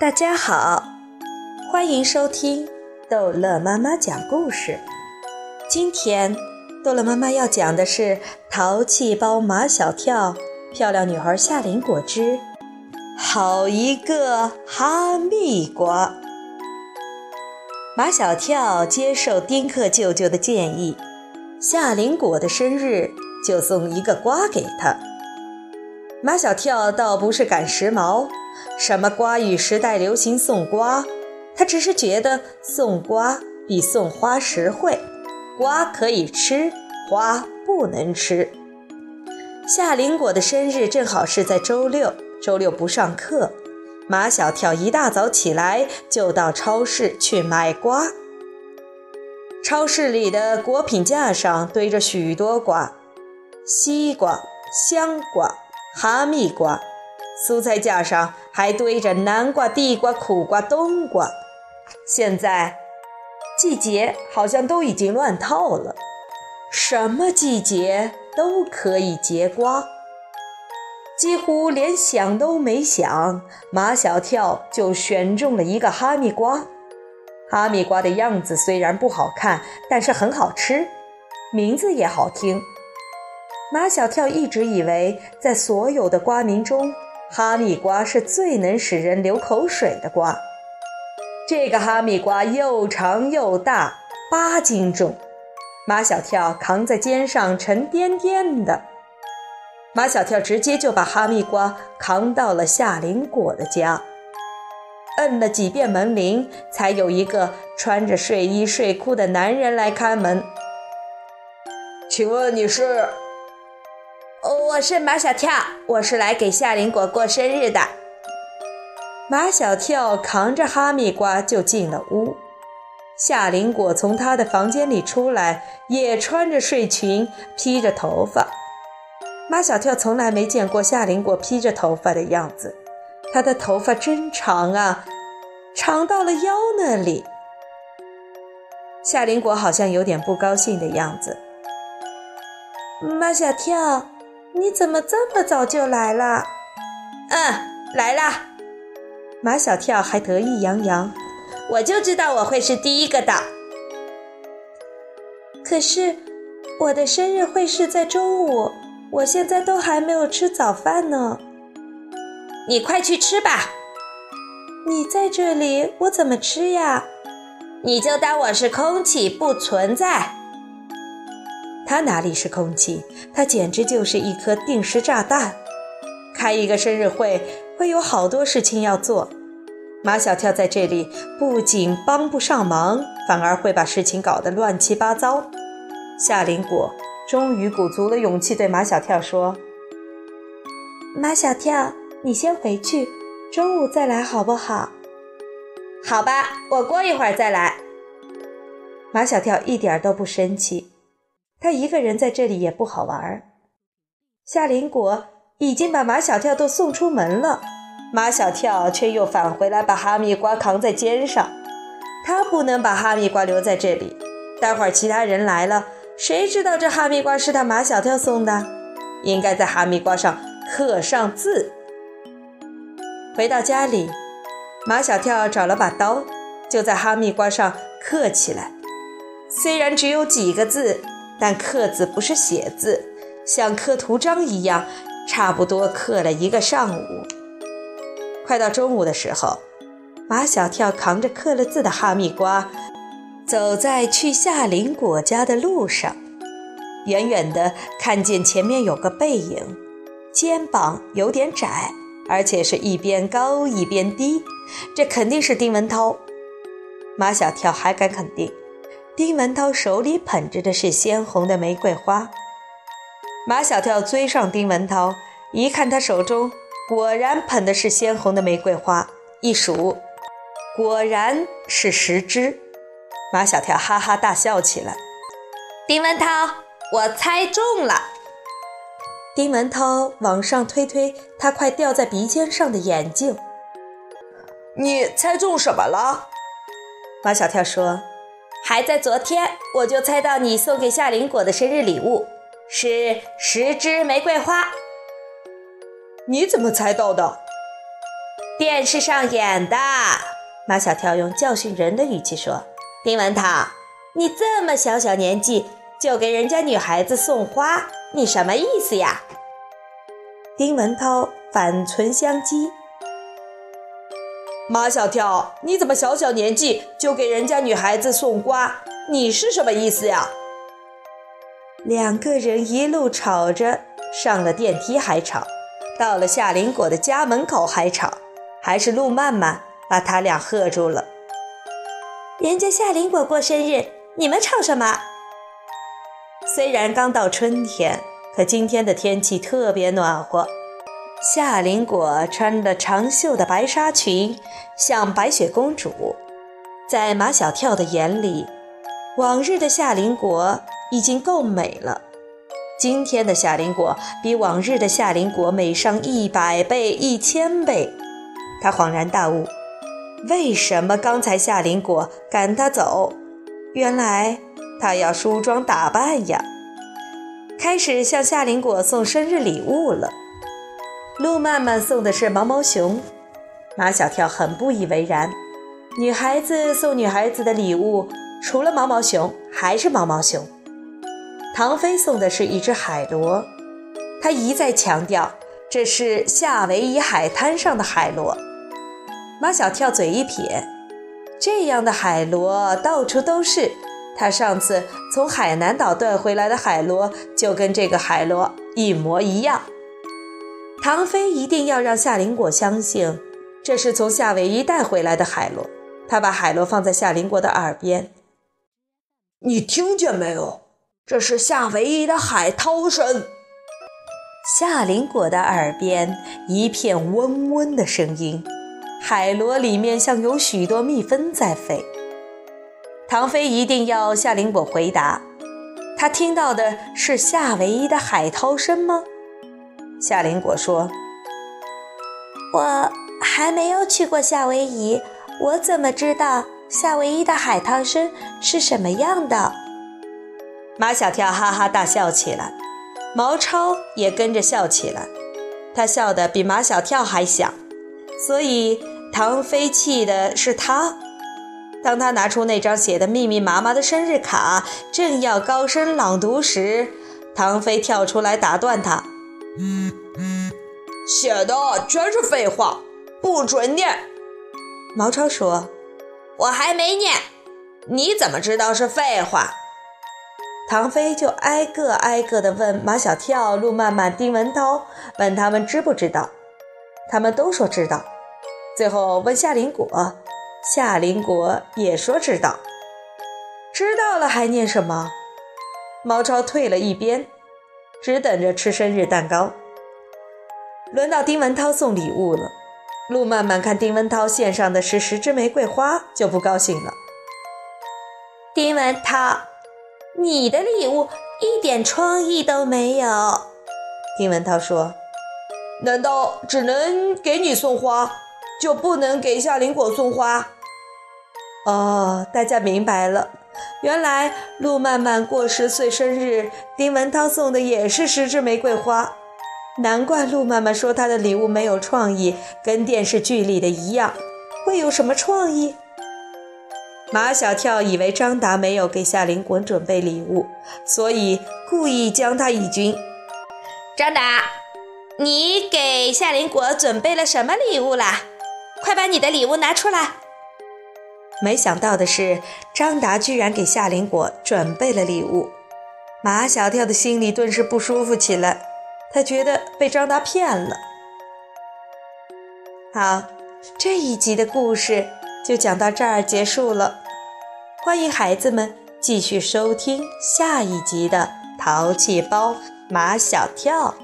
大家好，欢迎收听逗乐妈妈讲故事。今天逗乐妈妈要讲的是《淘气包马小跳》，漂亮女孩夏林果汁，好一个哈密瓜。马小跳接受丁克舅舅的建议，夏林果的生日就送一个瓜给他。马小跳倒不是赶时髦，什么瓜语时代流行送瓜，他只是觉得送瓜比送花实惠，瓜可以吃，花不能吃。夏林果的生日正好是在周六，周六不上课。马小跳一大早起来就到超市去买瓜。超市里的果品架上堆着许多瓜：西瓜、香瓜、哈密瓜；蔬菜架上还堆着南瓜、地瓜、苦瓜、冬瓜。现在季节好像都已经乱套了，什么季节都可以结瓜。几乎连想都没想，马小跳就选中了一个哈密瓜。哈密瓜的样子虽然不好看，但是很好吃，名字也好听。马小跳一直以为，在所有的瓜名中，哈密瓜是最能使人流口水的瓜。这个哈密瓜又长又大，八斤重，马小跳扛在肩上，沉甸甸的。马小跳直接就把哈密瓜扛到了夏林果的家，摁了几遍门铃，才有一个穿着睡衣睡裤的男人来开门。请问你是？我是马小跳，我是来给夏林果过生日的。马小跳扛着哈密瓜就进了屋，夏林果从他的房间里出来，也穿着睡裙，披着头发。马小跳从来没见过夏林果披着头发的样子，他的头发真长啊，长到了腰那里。夏林果好像有点不高兴的样子。马小跳，你怎么这么早就来了？嗯，来啦。马小跳还得意洋洋，我就知道我会是第一个的。可是，我的生日会是在中午。我现在都还没有吃早饭呢，你快去吃吧。你在这里，我怎么吃呀？你就当我是空气，不存在。他哪里是空气？他简直就是一颗定时炸弹。开一个生日会会有好多事情要做，马小跳在这里不仅帮不上忙，反而会把事情搞得乱七八糟。夏林果。终于鼓足了勇气对马小跳说：“马小跳，你先回去，中午再来好不好？”“好吧，我过一会儿再来。”马小跳一点都不生气，他一个人在这里也不好玩。夏林果已经把马小跳都送出门了，马小跳却又返回来把哈密瓜扛在肩上，他不能把哈密瓜留在这里，待会儿其他人来了。谁知道这哈密瓜是他马小跳送的？应该在哈密瓜上刻上字。回到家里，马小跳找了把刀，就在哈密瓜上刻起来。虽然只有几个字，但刻字不是写字，像刻图章一样，差不多刻了一个上午。快到中午的时候，马小跳扛着刻了字的哈密瓜。走在去夏林果家的路上，远远的看见前面有个背影，肩膀有点窄，而且是一边高一边低，这肯定是丁文涛。马小跳还敢肯定，丁文涛手里捧着的是鲜红的玫瑰花。马小跳追上丁文涛，一看他手中果然捧的是鲜红的玫瑰花，一数，果然是十只。马小跳哈哈大笑起来。丁文涛，我猜中了。丁文涛往上推推他快掉在鼻尖上的眼镜。你猜中什么了？马小跳说：“还在昨天，我就猜到你送给夏林果的生日礼物是十支玫瑰花。”你怎么猜到的？电视上演的。马小跳用教训人的语气说：“丁文涛，你这么小小年纪就给人家女孩子送花，你什么意思呀？”丁文涛反唇相讥：“马小跳，你怎么小小年纪就给人家女孩子送瓜？你是什么意思呀？”两个人一路吵着，上了电梯还吵，到了夏林果的家门口还吵，还是陆曼曼把他俩喝住了。人家夏林果过生日，你们吵什么？虽然刚到春天，可今天的天气特别暖和。夏林果穿着长袖的白纱裙，像白雪公主。在马小跳的眼里，往日的夏林果。已经够美了，今天的夏林果比往日的夏林果美上一百倍、一千倍。他恍然大悟，为什么刚才夏林果赶他走？原来他要梳妆打扮呀，开始向夏林果送生日礼物了。陆曼曼送的是毛毛熊，马小跳很不以为然。女孩子送女孩子的礼物，除了毛毛熊还是毛毛熊。唐飞送的是一只海螺，他一再强调这是夏威夷海滩上的海螺。马小跳嘴一撇，这样的海螺到处都是，他上次从海南岛带回来的海螺就跟这个海螺一模一样。唐飞一定要让夏林果相信这是从夏威夷带回来的海螺，他把海螺放在夏林果的耳边：“你听见没有？”这是夏威夷的海涛声。夏林果的耳边一片嗡嗡的声音，海螺里面像有许多蜜蜂在飞。唐飞一定要夏林果回答，他听到的是夏威夷的海涛声吗？夏林果说：“我还没有去过夏威夷，我怎么知道夏威夷的海涛声是什么样的？”马小跳哈哈大笑起来，毛超也跟着笑起来。他笑得比马小跳还响，所以唐飞气的是他。当他拿出那张写的密密麻麻的生日卡，正要高声朗读时，唐飞跳出来打断他：“写的全是废话，不准念。”毛超说：“我还没念，你怎么知道是废话？”唐飞就挨个挨个地问马小跳、陆曼曼、丁文涛，问他们知不知道。他们都说知道。最后问夏林果，夏林果也说知道。知道了还念什么？毛超退了一边，只等着吃生日蛋糕。轮到丁文涛送礼物了。陆曼曼看丁文涛献上的是十支玫瑰花，就不高兴了。丁文涛。你的礼物一点创意都没有，丁文涛说：“难道只能给你送花，就不能给夏林果送花？”哦，大家明白了，原来陆曼曼过十岁生日，丁文涛送的也是十支玫瑰花，难怪陆曼曼说她的礼物没有创意，跟电视剧里的一样，会有什么创意？马小跳以为张达没有给夏林果准备礼物，所以故意将他一军。张达，你给夏林果准备了什么礼物啦？快把你的礼物拿出来！没想到的是，张达居然给夏林果准备了礼物。马小跳的心里顿时不舒服起来，他觉得被张达骗了。好，这一集的故事。就讲到这儿结束了，欢迎孩子们继续收听下一集的《淘气包马小跳》。